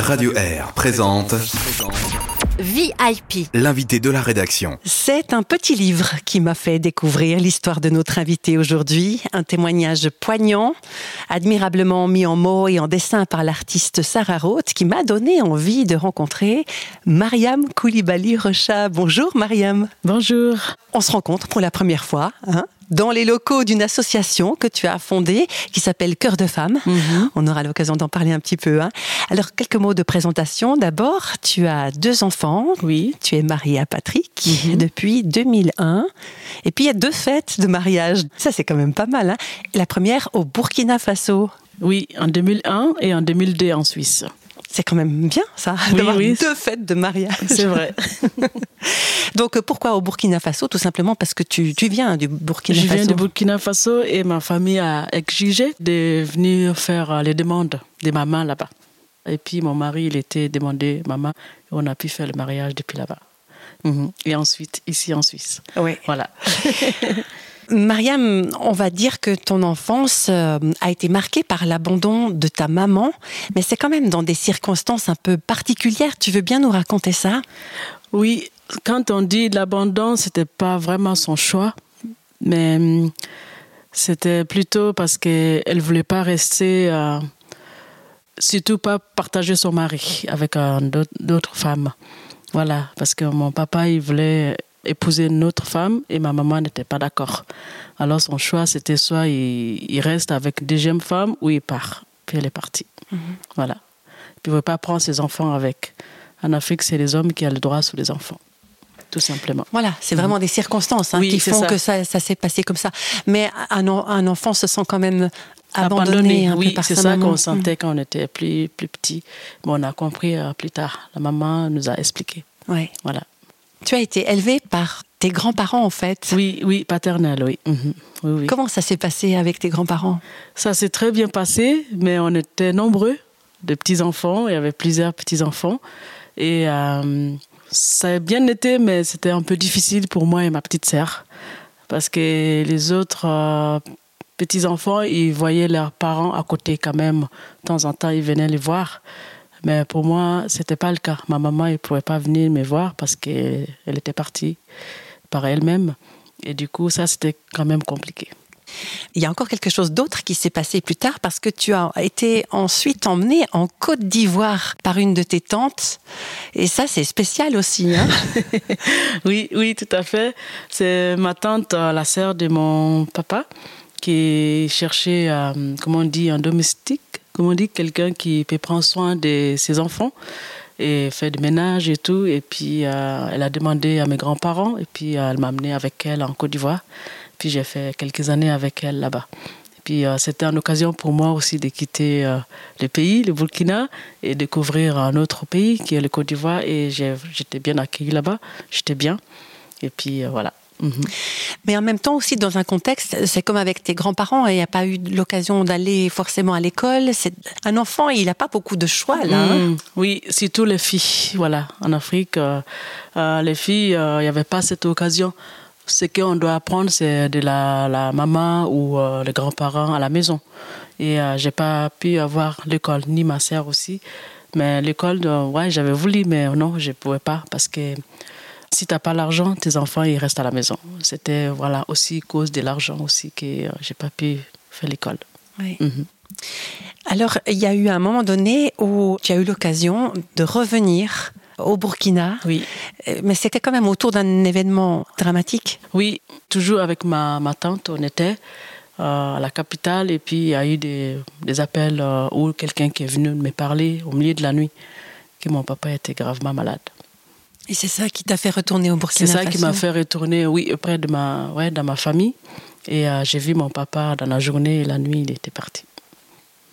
Radio Air présente VIP. l'invité de la rédaction. C'est un petit livre qui m'a fait découvrir l'histoire de notre invité aujourd'hui, un témoignage poignant, admirablement mis en mots et en dessin par l'artiste Sarah Roth, qui m'a donné envie de rencontrer Mariam Koulibaly Rocha. Bonjour Mariam. Bonjour. On se rencontre pour la première fois, hein, dans les locaux d'une association que tu as fondée qui s'appelle Cœur de Femmes. On aura l'occasion d'en parler un petit peu. hein. Alors, quelques mots de présentation. D'abord, tu as deux enfants. Oui. Tu es mariée à Patrick depuis 2001. Et puis, il y a deux fêtes de mariage. Ça, c'est quand même pas mal. hein. La première au Burkina Faso. Oui, en 2001 et en 2002 en Suisse. C'est quand même bien, ça, Oui, d'avoir oui. deux fêtes de mariage. C'est vrai. Donc, euh, pourquoi au Burkina Faso? Tout simplement parce que tu, tu viens du Burkina Je Faso. viens du Burkina Faso et ma famille a exigé de venir faire euh, les demandes des mamans là-bas. Et puis mon mari, il était demandé maman, on a pu faire le mariage depuis là-bas. Mhm. Et ensuite, ici en Suisse. Oui. Voilà. Mariam, on va dire que ton enfance euh, a été marquée par l'abandon de ta maman, mais c'est quand même dans des circonstances un peu particulières. Tu veux bien nous raconter ça? Oui, quand on dit l'abandon, c'était pas vraiment son choix, mais hum, c'était plutôt parce qu'elle voulait pas rester, euh, surtout pas partager son mari avec euh, d'autres- d'autres femmes. Voilà, parce que mon papa, il voulait épouser une autre femme et ma maman n'était pas d'accord. Alors son choix, c'était soit il, il reste avec une deuxième femme ou il part. Puis elle est partie. Voilà. Puis il ne veut pas prendre ses enfants avec. En Afrique, c'est les hommes qui ont le droit sur les enfants. Tout simplement. Voilà, c'est vraiment des circonstances hein, Oui, qui font ça. que ça, ça s'est passé comme ça. Mais un, en- un enfant se sent quand même abandonné, un peu oui, par c'est ça qu'on sentait quand on était plus, plus petit. Mais on a compris euh, plus tard. La maman nous a expliqué. Mm. Ouais. Voilà. Tu as été élevée par tes grands-parents en fait. Oui, oui, paternelle, oui. Mhm. oui, oui. Comment ça s'est passé avec tes grands-parents? Ça s'est très bien passé, mais on était nombreux, de petits-enfants. Il y avait plusieurs petits-enfants. Et euh, ça a bien été, mais c'était un peu difficile pour moi et ma petite sœur. Parce que les autres euh, petits-enfants, ils voyaient leurs parents à côté quand même. De temps en temps, ils venaient les voir. Mais pour moi, c'était pas le cas. Ma maman, elle ne pouvait pas venir me voir parce qu'elle était partie par elle-même. Et du coup, ça, c'était quand même compliqué. Il y a encore quelque chose d'autre qui s'est passé plus tard parce que tu as été ensuite emmenée en Côte d'Ivoire par une de tes tantes. Et ça, c'est spécial aussi. Hein Oui, oui, tout à fait. C'est ma tante, euh, la sœur de mon papa, qui cherchait, euh, comment on dit, un domestique, comment on dit, quelqu'un qui peut prendre soin de ses enfants et faire du ménage et tout. Et puis, euh, elle a demandé à mes grands-parents et puis euh, elle m'a amené avec elle en Côte d'Ivoire. Puis j'ai fait quelques années avec elle là-bas. Puis euh, c'était une occasion pour moi aussi de quitter le pays, le Burkina, et découvrir un autre pays qui est le Côte d'Ivoire. Et j'étais bien accueillie là-bas, j'étais bien. Et puis voilà. Mhm. Mais en même temps aussi dans un contexte, c'est comme avec tes grands-parents, il n'y a pas eu l'occasion d'aller forcément à l'école. C'est un enfant, il n'a pas beaucoup de choix là. hein. Mm, oui, surtout les filles. Voilà, en Afrique, euh, euh, les filles, euh, il n'y avait pas cette occasion. Ce qu'on doit apprendre, c'est de la, la maman ou les grands-parents à la maison. Et j'ai pas pu avoir l'école, ni ma sœur aussi. Mais l'école, ouais, j'avais voulu, mais non, je ne pouvais pas parce que si tu n'as pas l'argent, tes enfants, ils restent à la maison. C'était voilà, aussi cause de l'argent aussi que euh, j'ai pas pu faire l'école. Oui. Mhm. Alors, il y a eu un moment donné où tu as eu l'occasion de revenir au Burkina. Oui. Euh, Mais c'était quand même autour d'un événement dramatique. Oui, toujours avec ma, ma tante, on était euh, à la capitale et puis il y a eu des, des appels euh, où quelqu'un qui est venu me parler au milieu de la nuit que mon papa était gravement malade. Et c'est ça qui t'a fait retourner au C'est Burkina ça Faso. qui m'a fait retourner, oui, auprès de ma, ouais, dans ma famille. Et euh, j'ai vu mon papa dans la journée et la nuit, il était parti.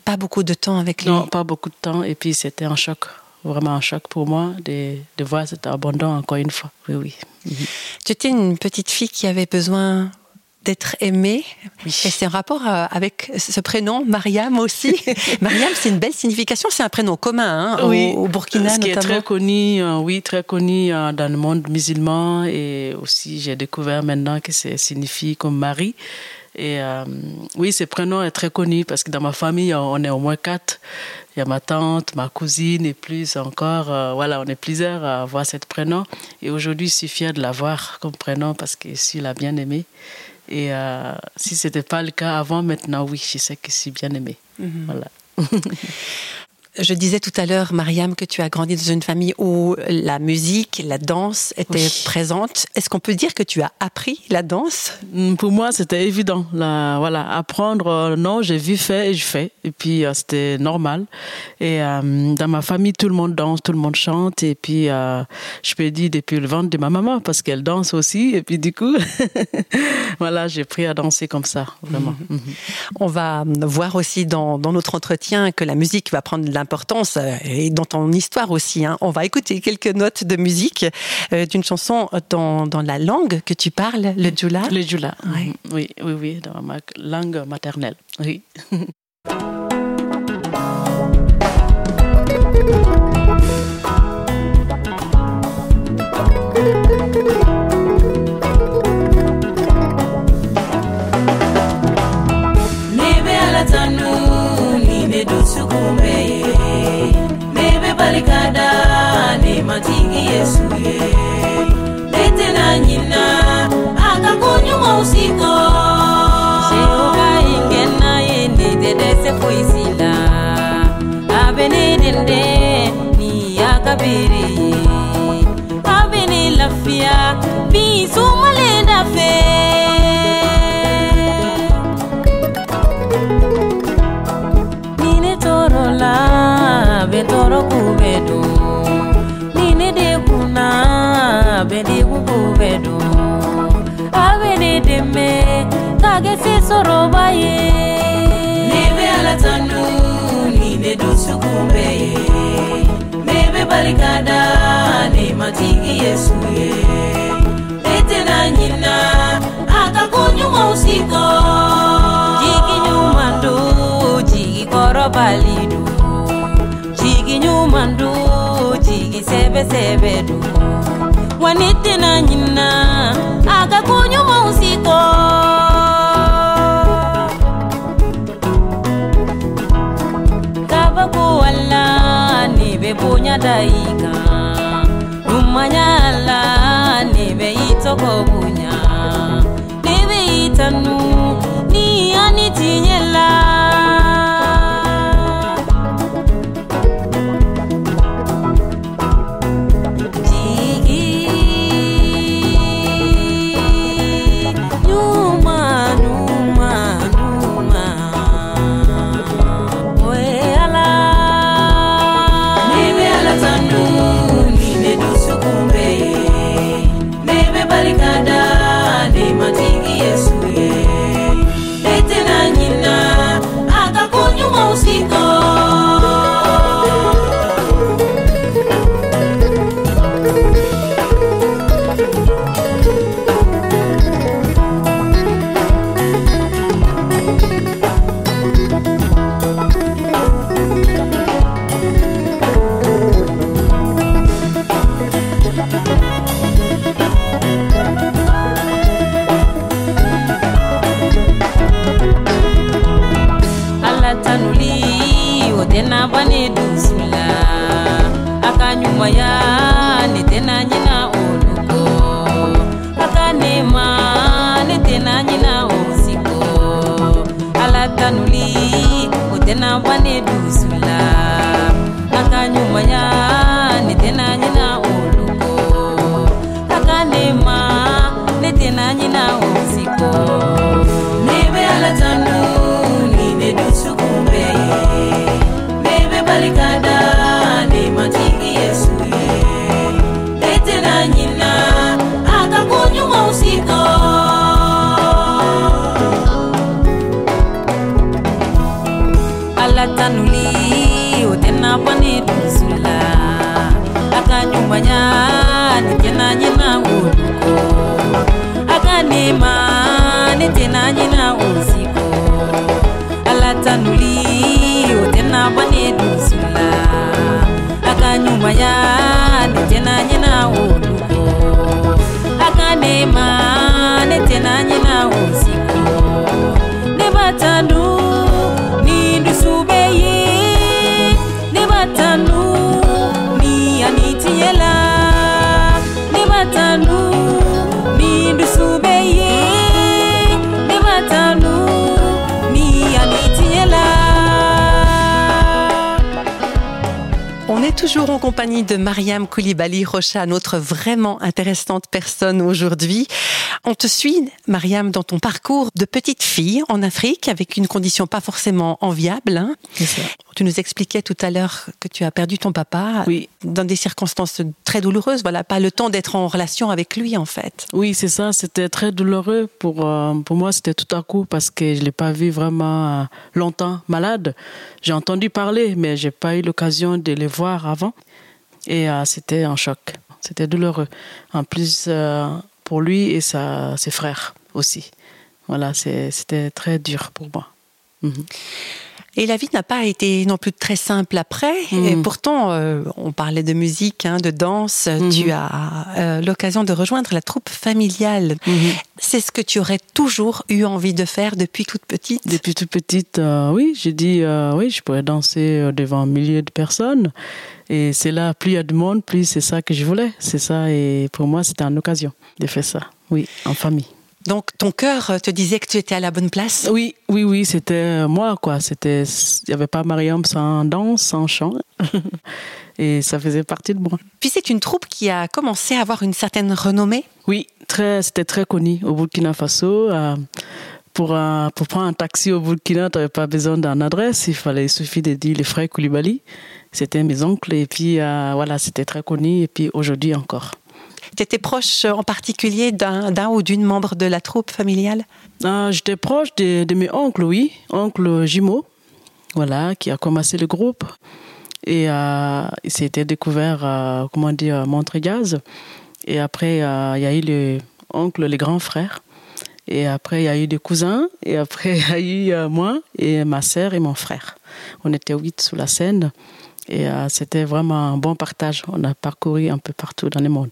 Pas beaucoup de temps avec lui. Non, pas beaucoup de temps. Et puis c'était un choc, vraiment un choc pour moi de, de voir cet abandon encore une fois. Oui, oui. Tu étais une petite fille qui avait besoin d'être aimée. Oui. Et c'est un rapport euh, avec ce prénom, Mariam aussi. Mariam, c'est une belle signification. C'est un prénom commun hein, au- au, Burkina ce qui est très connu, euh, oui, très connu euh, dans le monde musulman et aussi j'ai découvert maintenant que ça signifie comme Marie. Et euh, oui, ce prénom est très connu parce que dans ma famille, on est au moins quatre. Il y a ma tante, ma cousine et plus encore. euh, voilà, on est plusieurs à avoir ce prénom. Et aujourd'hui, je suis fière de l'avoir comme prénom parce que je suis la bien-aimée. Et euh, si ce n'était pas le cas avant, maintenant, oui, je sais que je suis bien-aimée. Voilà. Je disais tout à l'heure, Mariam, que tu as grandi dans une famille où la musique, la danse étaient Oui. présentes. Est-ce qu'on peut dire que tu as appris la danse? Mm, Pour moi, c'était évident. Là, voilà, apprendre, euh, non, j'ai vu faire et je fais. Et puis, euh, c'était normal. Et euh, dans ma famille, tout le monde danse, tout le monde chante. Et puis, je peux dire depuis le ventre de ma maman, parce qu'elle danse aussi. Et puis, du coup, voilà, j'ai pris à danser comme ça, vraiment. Mhm. On va voir aussi dans, dans notre entretien que la musique va prendre de l'importance euh, et dans ton histoire aussi. hein. On va écouter quelques notes de musique euh, d'une chanson dans, dans la langue que tu parles, le Djoula. Le Jula. Ouais. Mhm. Oui, oui, oui, dans ma langue maternelle. Oui. Sebedu, wanite na nyina akakunyuma usiko kabaku wala daika. Numanyala nibe itoko bunya. Nibe ni manya nite na nawe uriko aganema nite na nawe uziko. Alatanuli ote nabone duzula. Akanyuma yawe toujours en compagnie de Mariam Koulibaly Rocha, notre vraiment intéressante personne aujourd'hui. On te suit, Mariam, dans ton parcours de petite fille en Afrique avec une condition pas forcément enviable. hein. Tu nous expliquais tout à l'heure que tu as perdu ton papa Oui. dans des circonstances très douloureuses. Voilà, pas le temps d'être en relation avec lui, en fait. Oui, c'est ça. C'était très douloureux pour, euh, pour moi. C'était tout à coup parce que je ne l'ai pas vu vraiment euh, longtemps malade. J'ai entendu parler, mais j'ai pas eu l'occasion de les voir avant. Et euh, c'était un choc. C'était douloureux. En plus, pour lui et sa, ses frères aussi. Voilà, c'était très dur pour moi. Mhm. Et la vie n'a pas été non plus très simple après. Mm. Et pourtant, euh, on parlait de musique, hein, de danse. Tu as euh, l'occasion de rejoindre la troupe familiale. Mhm. C'est ce que tu aurais toujours eu envie de faire depuis toute petite? Depuis toute petite, euh, oui, j'ai dit, oui, je pourrais danser devant un millier de personnes. Et c'est là, plus il y a de monde, plus c'est ça que je voulais. C'est ça, et pour moi, c'était une occasion de faire ça. Oui, en famille. Donc ton cœur te disait que tu étais à la bonne place? Oui, oui, oui, c'était euh, moi, quoi. C'était, il n'y avait pas Mariam sans danse, sans chant. et ça faisait partie de moi. Puis c'est une troupe qui a commencé à avoir une certaine renommée? Oui, très, c'était très connu au Burkina Faso. euh, pour, euh, pour prendre un taxi au Burkina, tu n'avais pas besoin d'une adresse. Il fallait, il suffit de dire les frères Koulibaly. C'était mes oncles. Et puis, euh, voilà, c'était très connu. Et puis, aujourd'hui encore. Tu étais proche euh, en particulier d'un ou d'une membre de la troupe familiale? Ah, J'étais proche de, mes oncles, oui. Oncle jumeau, voilà, qui a commencé le groupe. Et euh, il s'était découvert, euh, comment dire, Montréal. Et après, euh, il y a eu le oncle, les grands frères. Et après, il y a eu des cousins. Et après, il y a eu euh, moi et ma sœur et mon frère. On était huit sous la scène. Et euh, c'était vraiment un bon partage. On a parcouru un peu partout dans le monde.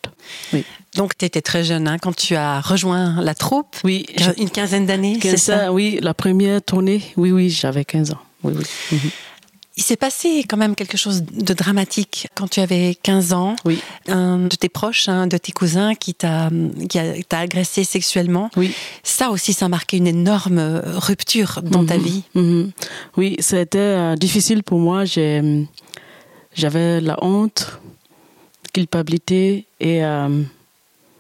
Oui. Donc tu étais très jeune hein, quand tu as rejoint la troupe. Oui, Une quinzaine d'années, c'est 15 ça oui, la première tournée, oui, oui, j'avais 15 ans. Oui, oui. Mhm. Il s'est passé quand même quelque chose de dramatique quand tu avais 15 ans. Oui, Un de tes proches, un de tes cousins qui t'a qui t'a agressé sexuellement. oui. Ça aussi, ça a marqué une énorme rupture dans ta Mhm. vie. Mhm. Oui, c'était euh, difficile pour moi. J'ai, euh, J'avais la honte, culpabilité et euh,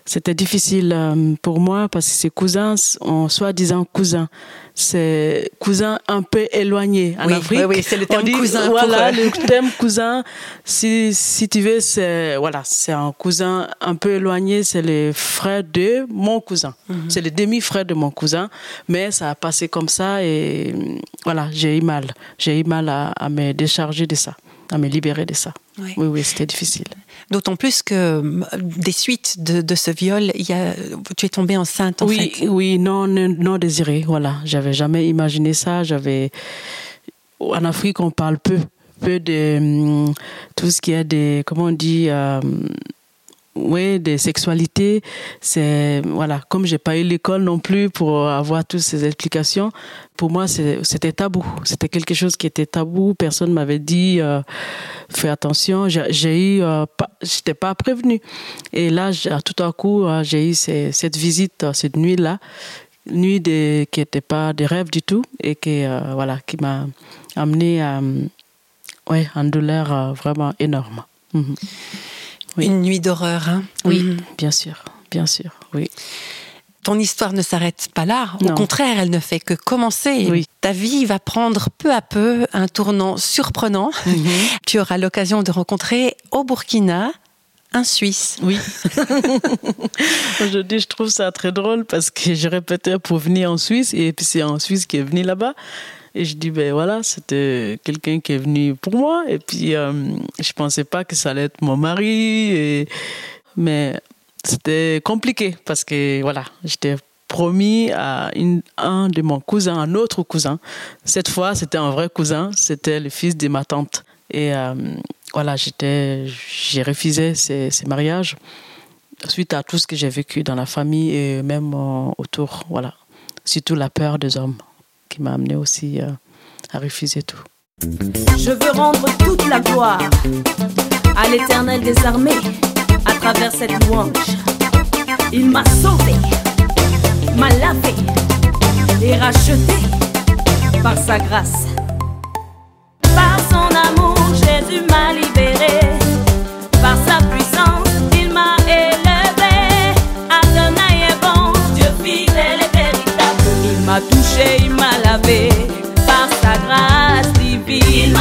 c'était difficile euh, pour moi parce que ces cousins, en soi-disant cousins, c'est cousins un peu éloignés en Oui, Afrique. oui, oui, c'est le terme dit, cousin Voilà, eux. le terme cousin, si, si tu veux, c'est voilà, c'est un cousin un peu éloigné, c'est le frère de mon cousin. Mhm. C'est le demi-frère de mon cousin, mais ça a passé comme ça et euh, voilà, j'ai eu mal. J'ai eu mal à, à me décharger de ça, à me libérer de ça. Oui. Oui, oui, c'était difficile. D'autant plus que des suites de, de ce viol, il y a, tu es tombée enceinte en oui, fait. oui, non, non, non désiré. Voilà, j'avais jamais imaginé ça. J'avais en Afrique, on parle peu, peu de hum, tout ce qui est des, comment on dit, euh, oui, des sexualités. C'est voilà, comme j'ai pas eu l'école non plus pour avoir toutes ces explications. Pour moi, c'était tabou. C'était quelque chose qui était tabou. Personne m'avait dit euh, fais attention. J'ai eu, euh, j'étais pas prévenue. Et là, tout à coup, euh, j'ai eu cette visite, cette nuit là, nuit qui n'était pas des rêves du tout et qui voilà, qui m'a amené à ouais, une douleur vraiment énorme. Mhm. Oui. Une nuit d'horreur. hein. Oui, Mhm. bien sûr, bien sûr, oui. Ton histoire ne s'arrête pas là. Au Non. contraire, elle ne fait que commencer. Oui. Ta vie va prendre peu à peu un tournant surprenant. Mhm. Tu auras l'occasion de rencontrer au Burkina un Suisse. Oui. Aujourd'hui, je trouve ça très drôle parce que je répétais pour venir en Suisse et puis c'est en Suisse qui est venu là-bas. Et je dis, ben voilà, c'était quelqu'un qui est venu pour moi. Et puis, euh, je pensais pas que ça allait être mon mari. Mais c'était compliqué parce que, voilà, j'étais promis à une, un de mon cousin, un autre cousin. Cette fois, c'était un vrai cousin. C'était le fils de ma tante. Et euh, voilà, j'ai refusé ces, ces mariages suite à tout ce que j'ai vécu dans la famille et même euh, autour. Voilà. Surtout la peur des hommes qui m'a amené aussi euh, à refuser tout. Je veux rendre toute la gloire à l'éternel des armées à travers cette louange. Il m'a sauvé, m'a lavé et racheté par sa grâce. Par son amour, Jésus m'a libéré. M'a touché, il m'a lavé. Par sa grâce divine.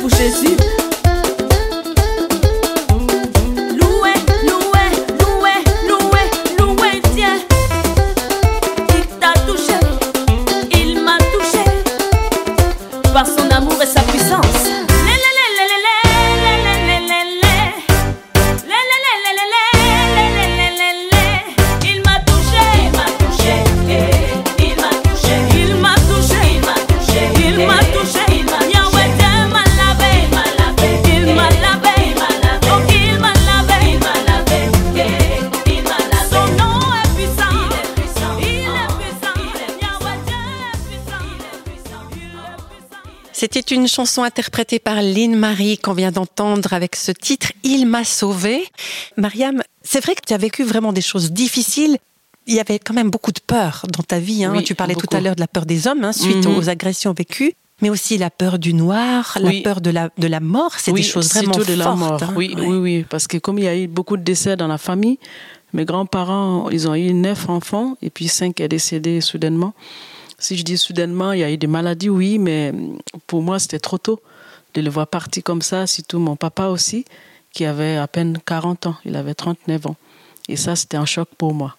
pour Jésus. Chanson interprétée par Lynn Marie qu'on vient d'entendre avec ce titre Il m'a sauvé. Mariam, c'est vrai que tu as vécu vraiment des choses difficiles. Il y avait quand même beaucoup de peur dans ta vie. hein. Oui, tu parlais tout à l'heure de la peur des hommes hein, suite Mhm. aux agressions vécues, mais aussi la peur du noir, la Oui. peur de la, de la mort. C'est des choses vraiment de la mort. hein. Oui, Ouais. oui, oui. Parce que comme il y a eu beaucoup de décès dans la famille, mes grands-parents, ils ont eu neuf enfants et puis cinq est décédé soudainement. Si je dis soudainement, il y a eu des maladies, oui, mais pour moi, c'était trop tôt de les voir partir comme ça. Surtout mon papa aussi, qui avait à peine 40 ans. Il avait 39 ans. Et ça, c'était un choc pour moi.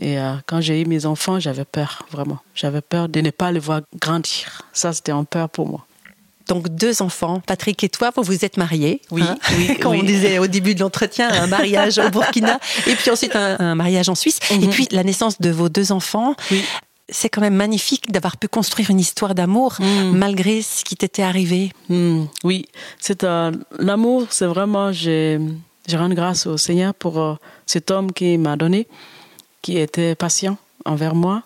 Et euh, quand j'ai eu mes enfants, j'avais peur, vraiment. J'avais peur de ne pas les voir grandir. Ça, c'était un peur pour moi. Donc deux enfants, Patrick et toi, vous vous êtes mariés. Oui, hein oui, Comme on disait au début de l'entretien, un mariage au Burkina et puis ensuite un, un mariage en Suisse. Et Mhm. puis la naissance de vos deux enfants. Oui. C'est quand même magnifique d'avoir pu construire une histoire d'amour Mhm. malgré ce qui t'était arrivé. Hmm, oui, c'est euh, l'amour, c'est vraiment, je rends grâce au Seigneur pour euh, cet homme qui m'a donné, qui était patient envers moi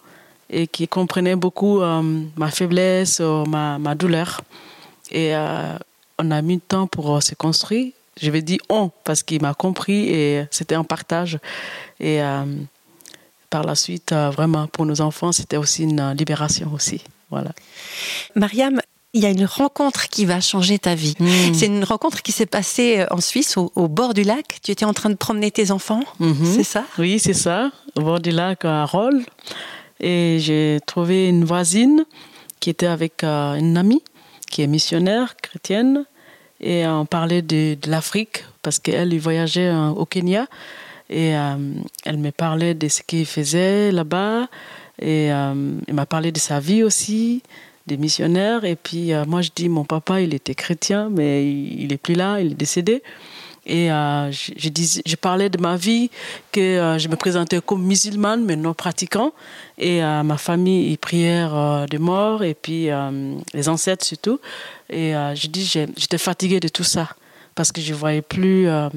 et qui comprenait beaucoup euh, ma faiblesse, euh, ma, ma douleur. Et on a mis du temps pour se construire. Je vais dire on parce qu'il m'a compris et c'était un partage. Et par la suite, euh, vraiment, pour nos enfants, c'était aussi une euh, libération aussi. Voilà. Mariam, il y a une rencontre qui va changer ta vie. Mm. C'est une rencontre qui s'est passée euh, en Suisse, au, au bord du lac. Tu étais en train de promener tes enfants, Mhm. c'est ça? Oui, c'est ça, au bord du lac à Rolles. Et j'ai trouvé une voisine qui était avec euh, une amie qui est missionnaire chrétienne. Et on parlait de, de l'Afrique parce qu'elle voyageait euh, au Kenya. Et euh, elle me parlait de ce qu'il faisait là-bas. Et euh, elle m'a parlé de sa vie aussi, des missionnaires. Et puis euh, moi, je dis, mon papa, il était chrétien, mais il, est plus là, il est décédé. Et je, dis- je parlais de ma vie, que je me présentais comme musulmane, mais non pratiquant. Et ma famille, ils prièrent de mort, et puis les ancêtres surtout. Et je dis, j'étais fatiguée de tout ça, parce que je ne voyais plus euh,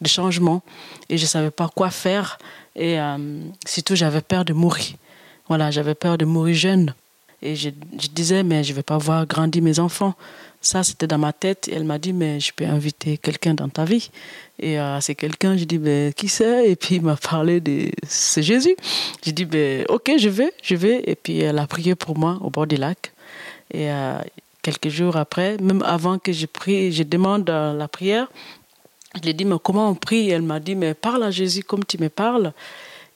de changement, et je ne savais pas quoi faire. Et euh, surtout, j'avais peur de mourir. Voilà, j'avais peur de mourir jeune. Et je, disais, mais je ne vais pas voir grandir mes enfants. Ça, c'était dans ma tête. Et elle m'a dit, mais je peux inviter quelqu'un dans ta vie. Et euh, c'est quelqu'un, je dis, mais qui c'est? Et puis il m'a parlé de c'est Jésus. J'ai dit, ben, ok, je vais, je vais. Et puis elle a prié pour moi au bord du lac. Et euh, quelques jours après, même avant que je prie, je demande la prière, je lui ai dit, mais comment on prie? Elle m'a dit, mais parle à Jésus comme tu me parles.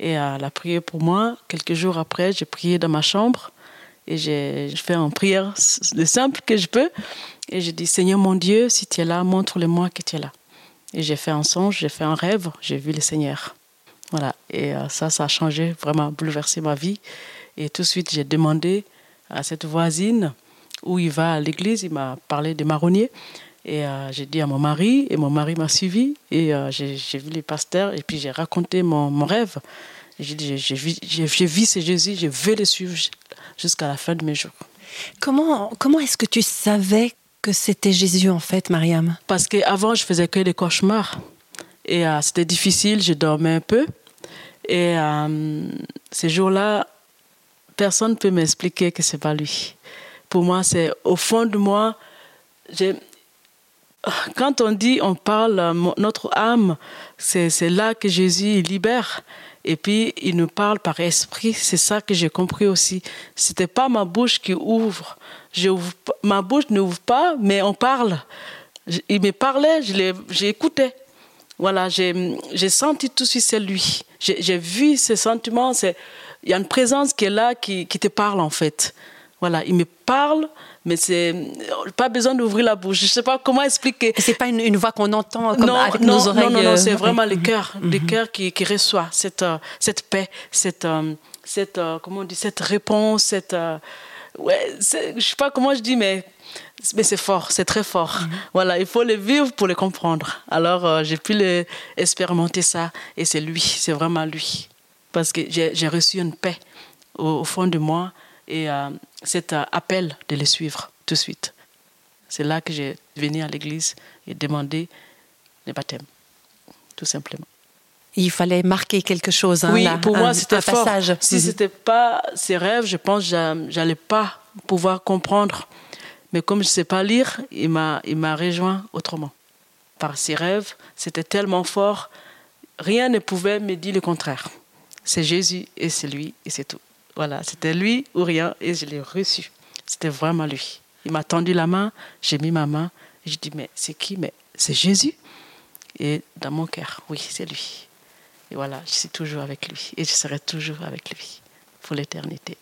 Et euh, elle a prié pour moi. Quelques jours après, j'ai prié dans ma chambre. Et j'ai fait une prière le simple que je peux. Et j'ai dit, Seigneur mon Dieu, si tu es là, montre-le-moi que tu es là. Et j'ai fait un songe, j'ai fait un rêve, j'ai vu le Seigneur. Voilà. Et euh, ça, ça a changé, vraiment bouleversé ma vie. Et tout de suite, j'ai demandé à cette voisine où il va à l'église, il m'a parlé des marronniers. Et euh, j'ai dit à mon mari, et mon mari m'a suivi. Et euh, j'ai vu les pasteurs, et puis j'ai raconté mon, mon rêve. J'ai dit, j'ai- vu, j'ai- j'ai vu ce Jésus, je veux le suivre jusqu'à la fin de mes jours. Comment, comment est-ce que tu savais que c'était Jésus en fait, Mariam? Parce qu'avant, je faisais que des cauchemars. Et euh, c'était difficile, je dormais un peu. Et ces jours-là, personne ne peut m'expliquer que c'est pas lui. Pour moi, c'est au fond de moi. Quand on dit, on parle, notre âme, c'est là que Jésus libère. Et puis, il nous parle par esprit. C'est ça que j'ai compris aussi. C'était pas ma bouche qui ouvre. Ma bouche n'ouvre pas, mais on parle. Il me parlait, j'ai écouté. Voilà, j'ai senti tout de suite c'est lui. J'ai vu ces sentiments. Il y a une présence qui est là, qui te parle en fait. Voilà, il me parle, mais c'est pas besoin d'ouvrir la bouche. Je sais pas comment expliquer. C'est pas une, une voix qu'on entend comme non, avec non, nos oreilles. non, non, non, euh, c'est vraiment le cœur, le cœur qui, qui reçoit cette, euh, cette paix, cette, euh, cette, comment on dit, cette réponse, cette, ouais, je sais pas comment je dis, mais, mais c'est fort, c'est très fort. Voilà, il faut le vivre pour le comprendre. Alors, euh, j'ai pu le, expérimenter ça, et c'est lui, c'est vraiment lui, parce que j'ai j'ai reçu une paix au, au fond de moi et euh, cet euh, appel de le suivre tout de suite. C'est là que j'ai venu à l'église et demandé le baptême, tout simplement. Il fallait marquer quelque chose. hein, oui, là, pour moi, c'était un fort. passage. Si Mhm. c'était pas ces rêves, je pense que j'a- j'allais pas pouvoir comprendre. Mais comme je sais pas lire, il m'a, il m'a rejoint autrement. Par ses rêves, c'était tellement fort, rien ne pouvait me dire le contraire. C'est Jésus et c'est lui et c'est tout. Voilà, c'était lui ou rien et je l'ai reçu. C'était vraiment lui. Il m'a tendu la main, j'ai mis ma main je dis mais c'est qui? Mais c'est Jésus. Et dans mon cœur, oui, c'est lui. Et voilà, je suis toujours avec lui et je serai toujours avec lui pour l'éternité.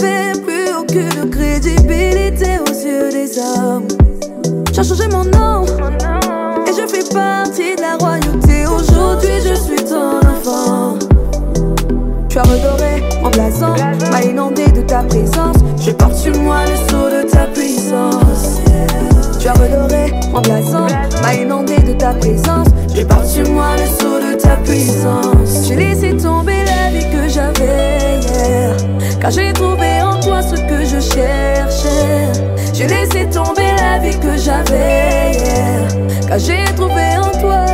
N'avais plus aucune crédibilité aux yeux des hommes. J'ai changé mon nom et je fais partie de la royauté. Aujourd'hui, je suis ton enfant. Tu as redoré en blason, m'a inondé de ta présence. Je porte sur moi le sceau de ta puissance. Tu as redoré en blason, m'a inondé de ta présence. Je porte sur moi le sceau de ta puissance. J'ai laissé tomber vie que j'avais hier, car j'ai trouvé en toi ce que je cherchais. J'ai laissé tomber la vie que j'avais hier, car j'ai trouvé en toi,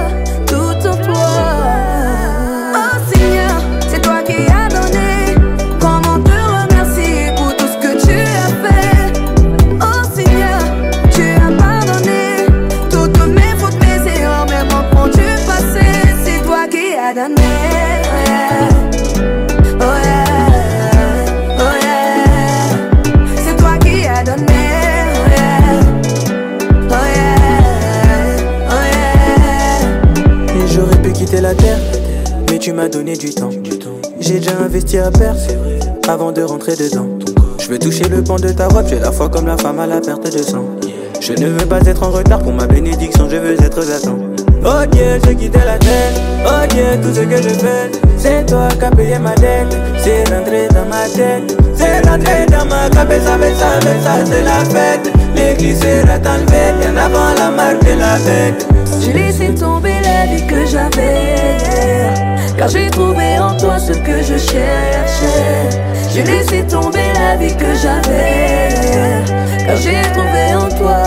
avant de rentrer dedans. Je veux toucher le pan de ta robe, j'ai la foi comme la femme à la perte de sang. Je ne veux pas être en retard pour ma bénédiction, je veux être à temps. Oh Dieu, j'ai quitté la terre. Oh Dieu, tout ce que je fais, c'est toi qui as payé ma dette. C'est rentré dans ma tête, c'est rentré dans ma cabeza, ça, ça, c'est la fête. L'église sera enlevée bien avant la marque de la bête. J'ai laissé tomber la vie que j'avais Car j'ai trouvé en toi ce que je cherchais. J'ai laissé tomber la vie que j'avais. Car j'ai trouvé en toi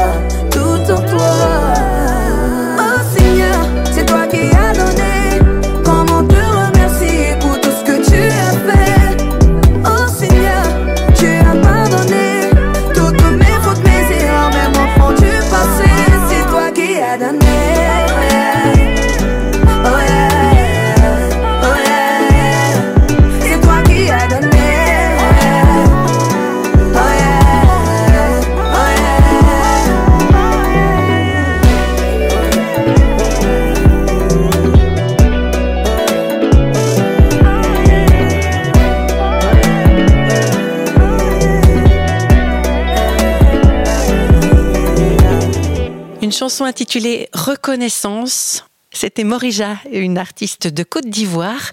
chanson intitulée Reconnaissance. C'était Morija, une artiste de Côte d'Ivoire.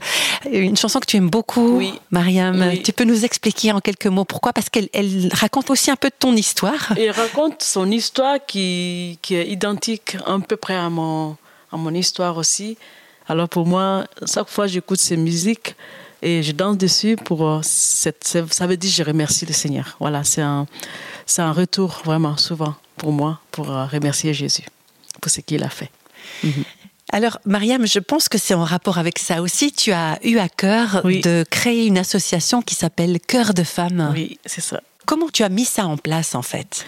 Une chanson que tu aimes beaucoup, Oui. Mariam. Oui. Tu peux nous expliquer en quelques mots pourquoi? Parce qu'elle elle raconte aussi un peu de ton histoire. Il raconte son histoire qui, qui est identique à peu près à mon, à mon histoire aussi. Alors pour moi, chaque fois j'écoute ces musiques et je danse dessus, pour euh, cette, ça veut dire je remercie le Seigneur. Voilà, c'est un, c'est un retour vraiment souvent pour moi pour euh, remercier Jésus pour ce qu'il a fait. Alors, Mariam, je pense que c'est en rapport avec ça aussi. Tu as eu à cœur Oui. de créer une association qui s'appelle Cœur de Femmes. Oui, c'est ça. Comment tu as mis ça en place, en fait?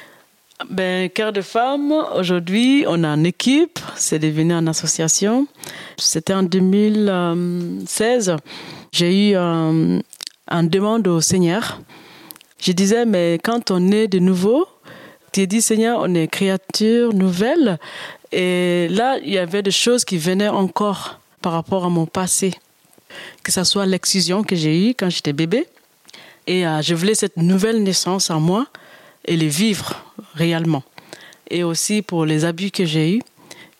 Ben, Cœur de femme, aujourd'hui, on a une équipe, c'est devenu une association. C'était en 2016. J'ai eu euh, une demande au Seigneur. Je disais, mais quand on est de nouveau, tu dis, Seigneur, on est créature nouvelle. Et là, il y avait des choses qui venaient encore par rapport à mon passé. Que ce soit l'excision que j'ai eue quand j'étais bébé. Et euh, je voulais cette nouvelle naissance en moi et les vivre réellement. Et aussi pour les abus que j'ai eus.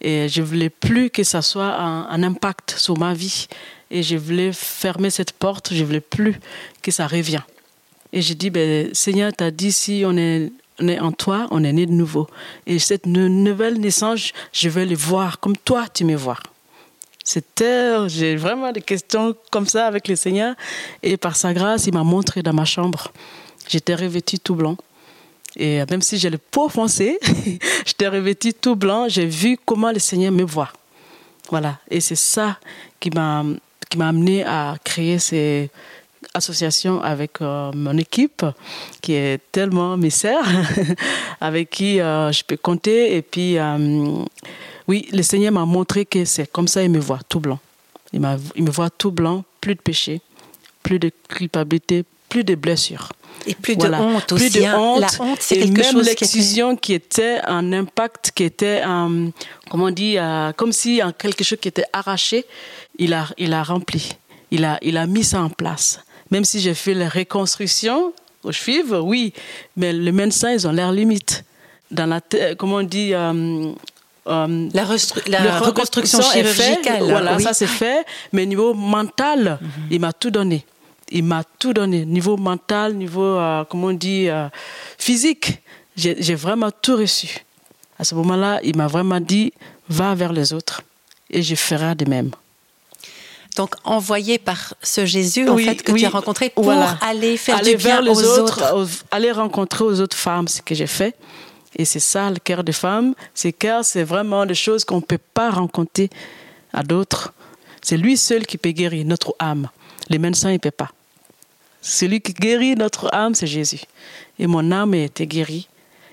Et je voulais plus que ça soit un, un impact sur ma vie. Et je voulais fermer cette porte. Je voulais plus que ça revienne. Et j'ai dit, ben, Seigneur, tu as dit si on est, est en toi, on est né de nouveau. Et cette nou- nouvelle naissance, je vais le voir comme toi, tu me vois. C'était, j'ai vraiment des questions comme ça avec le Seigneur. Et par sa grâce, il m'a montré dans ma chambre. J'étais revêtue tout blanc. Et même si j'ai le peau foncé, j'étais revêtue tout blanc. J'ai vu comment le Seigneur me voit. Voilà. Et c'est ça qui m'a, qui m'a amené à créer ces associations avec euh, mon équipe, qui est tellement mes sœurs, avec qui euh, je peux compter. Et puis, euh, oui, le Seigneur m'a montré que c'est comme ça, il me voit tout blanc. Il, m'a, il me voit tout blanc, plus de péché, plus de culpabilité, plus de blessures. Et plus Voilà. de honte Plus aussi. de hein. honte. La honte, c'est et quelque même chose qui était- l'excision qui était un impact, qui était, un, comment on dit, euh, comme si un- quelque chose qui était arraché, il a, il a rempli. Il a, il a mis ça en place. Même si j'ai fait la reconstruction aux cheveux, oui, mais les médecins, ils ont l'air limite. Dans la tête, comment on dit, euh, euh, La, la reconstruction est fait, chirurgicale. voilà, oui. ça c'est fait. Mais niveau mental, il m'a tout donné. Il m'a tout donné. Niveau mental, niveau, euh, comment on dit, euh, physique. J'ai vraiment tout reçu. À ce moment-là, il m'a vraiment dit, va vers les autres et je ferai de même. Donc envoyé par ce Jésus en fait que oui, tu as rencontré pour voilà. aller faire aller du bien vers les aux autres. aller rencontrer aux autres femmes, ce que j'ai fait. Et c'est ça le cœur des femmes. Ces cœurs, c'est vraiment des choses qu'on ne peut pas rencontrer à d'autres. C'est lui seul qui peut guérir notre âme. Les médecins, ils ne peuvent pas. Celui qui guérit notre âme, c'est Jésus. Et mon âme a été guérie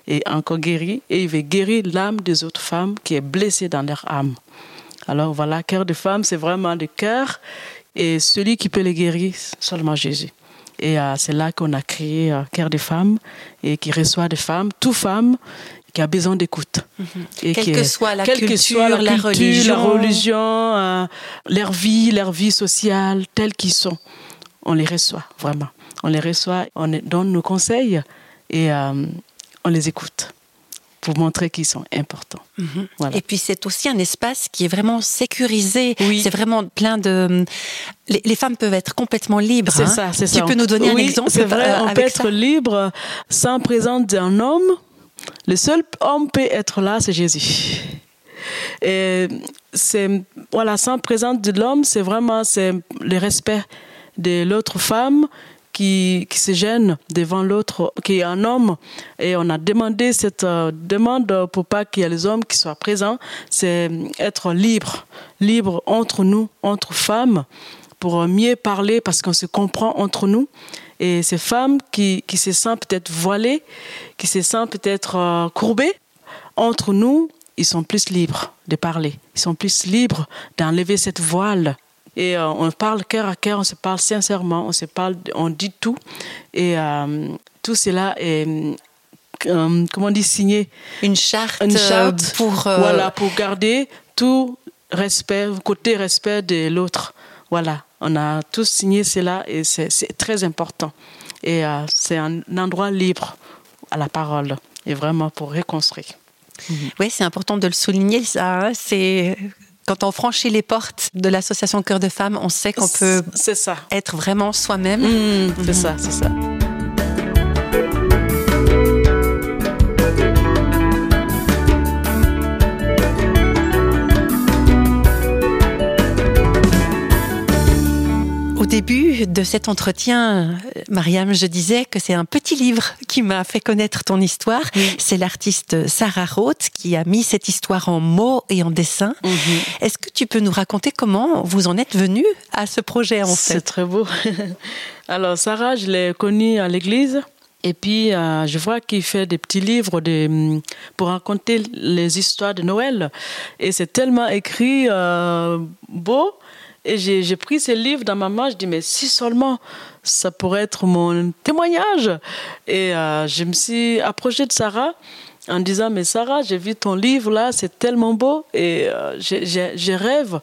et encore guérie. Et il veut guérir l'âme des autres femmes qui est blessée dans leur âme. Alors voilà, cœur de femme, c'est vraiment le cœur. Et celui qui peut le guérir, seulement Jésus. Et euh, c'est là qu'on a créé euh, Cœur des femmes et qui reçoit des femmes, toutes femmes qui a besoin d'écoute. Et Quelle que soit la quelle que culture, soit la culture, religion. la religion, euh, leur vie, leur vie sociale, telles qu'ils sont, on les reçoit vraiment. On les reçoit, on les donne nos conseils et euh, on les écoute pour montrer qu'ils sont importants. Voilà. Et puis c'est aussi un espace qui est vraiment sécurisé. Oui. C'est vraiment plein de. Les, les femmes peuvent être complètement libres. C'est hein. ça, c'est Tu ça. peux nous donner un Oui, exemple C'est vrai, euh, on peut être ça libre sans présence d'un homme. Le seul homme peut être là, c'est Jésus. Et c'est voilà, sans présence de l'homme, c'est vraiment c'est le respect de l'autre femme qui, se gêne devant l'autre, qui est un homme. Et on a demandé cette euh, demande pour pas qu'il y ait les hommes qui soient présents. C'est être libre, libre entre nous, entre femmes, pour mieux parler parce qu'on se comprend entre nous. Et ces femmes qui, qui se sentent peut-être voilées, qui se sentent peut-être euh, courbées, entre nous, ils sont plus libres de parler. Ils sont plus libres d'enlever cette voile. Et euh, on parle cœur à cœur, on se parle sincèrement, on se parle, on dit tout. Et euh, tout cela est, euh, comment on dit, signé. Une charte, Une charte pour. Voilà, pour garder tout respect, côté respect de l'autre. Voilà, on a tous signé cela et c'est très important. Et c'est un endroit libre à la parole et vraiment pour reconstruire. Oui, c'est important de le souligner. Ça, hein. c'est quand on franchit les portes de l'association Cœur de Femmes, on sait qu'on peut ça. être vraiment soi-même. Mm, C'est ça, c'est ça. De cet entretien, euh, Mariam, je disais que c'est un petit livre qui m'a fait connaître ton histoire. C'est l'artiste Sarah Roth qui a mis cette histoire en mots et en dessin. Mhm. Est-ce que tu peux nous raconter comment vous en êtes venu à ce projet en C'est fait? très beau. Alors, Sarah, je l'ai connue à l'église. Et puis, euh, je vois qu'il fait des petits livres de, pour raconter les histoires de Noël. Et c'est tellement écrit euh, beau. Et j'ai pris ces livres dans ma main. Je dis, mais si seulement ça pourrait être mon témoignage. Et euh, je me suis approchée de Sarah en disant, mais Sarah, j'ai vu ton livre là, c'est tellement beau. Et euh, je rêve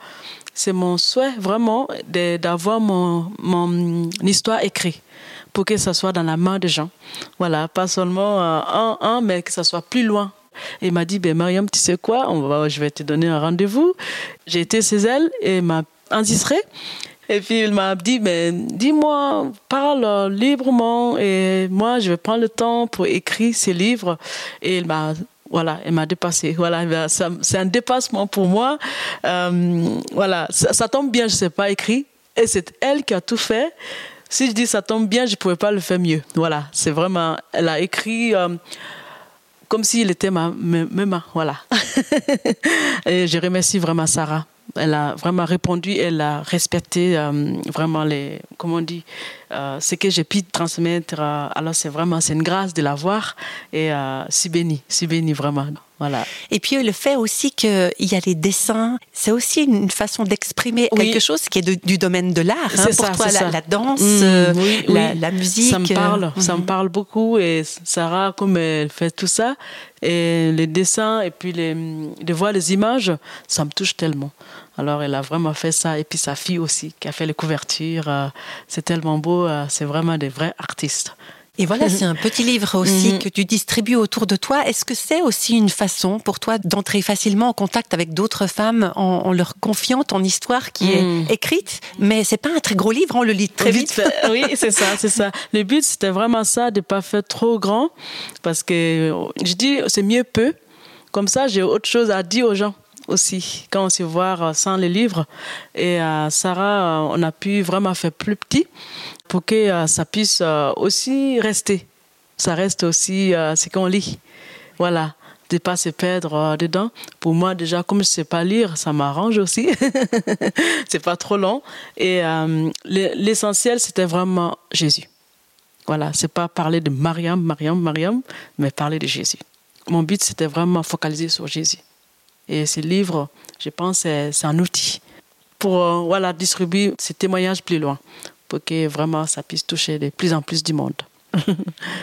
c'est mon souhait vraiment d'avoir mon, mon histoire écrite pour que ça soit dans la main des gens. Voilà, pas seulement euh, un, un, mais que ça soit plus loin. Et il m'a dit, ben Mariam, tu sais quoi, je vais te donner un rendez-vous. J'ai été chez elle et m'a enregistré. Et puis il m'a dit, mais dis-moi, parle librement et moi je vais prendre le temps pour écrire ces livres. Et il m'a voilà, elle m'a dépassé. Voilà, ben, c'est un dépassement pour moi. Euh, voilà, ça, tombe bien, je sais pas écrire. Et c'est elle qui a tout fait. Si je dis ça tombe bien, je pouvais pas le faire mieux. Voilà, c'est vraiment, elle a écrit euh, comme s'il était ma, mes, mes mains. Voilà. Et je remercie vraiment Sarah. Elle a vraiment répondu, elle a respecté euh, vraiment les, comment on dit, euh, ce que j'ai pu transmettre. euh, alors c'est vraiment, c'est une grâce de l'avoir et si béni, si béni vraiment. Voilà. Et puis le fait aussi qu'il y a les dessins, c'est aussi une façon d'exprimer Oui. quelque chose qui est de- du domaine de l'art. hein. Pour ça, toi, la, ça. la danse, Mm, euh, oui, la, oui. la musique. Ça me parle, ça me mhm. parle beaucoup. Et Sarah, comme elle fait tout ça, et les dessins, et puis les, de voir les images, ça me touche tellement. Alors, elle a vraiment fait ça. Et puis sa fille aussi, qui a fait les couvertures. euh, c'est tellement beau. euh, c'est vraiment des vrais artistes. Et voilà, c'est un petit livre aussi Mhm. que tu distribues autour de toi. Est-ce que c'est aussi une façon pour toi d'entrer facilement en contact avec d'autres femmes en, en leur confiant ton histoire qui Mhm. est écrite? Mais c'est pas un très gros livre, on le lit très vite. fait. Oui, c'est ça, c'est ça. Le but, c'était vraiment ça, de ne pas faire trop grand. Parce que je dis, c'est mieux peu. Comme ça, j'ai autre chose à dire aux gens aussi, quand on se voit euh, sans les livres. Et euh, Sarah, euh, on a pu vraiment faire plus petit pour que ça puisse aussi rester. Ça reste aussi ce qu'on lit. voilà, de pas se perdre dedans. Pour moi, déjà, comme je sais pas lire, ça m'arrange aussi. c'est pas trop long. Et le- l'essentiel, c'était vraiment Jésus. Voilà, c'est pas parler de Mariam, Mariam, Mariam, mais parler de Jésus. Mon but, c'était vraiment focaliser sur Jésus. Et ce livre, je pense, c'est c'est un outil pour euh, voilà, distribuer ces témoignages plus loin, pour que vraiment ça puisse toucher de plus en plus du monde.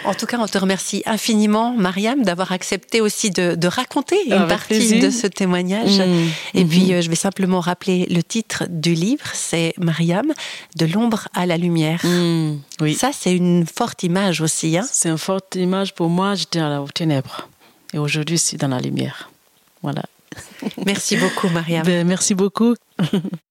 En tout cas, on te remercie infiniment, Mariam, d'avoir accepté aussi de, de raconter une Avec partie plaisir. de ce témoignage. Mm. Et puis, euh, je vais simplement rappeler le titre du livre, c'est Mariam, de l'ombre à la lumière. Mm, oui. Ça, c'est une forte image aussi. Hein C'est une forte image pour moi. J'étais dans la- ténèbres. Et aujourd'hui, suis dans la lumière. Voilà. Merci beaucoup, Mariam. Ben, merci beaucoup.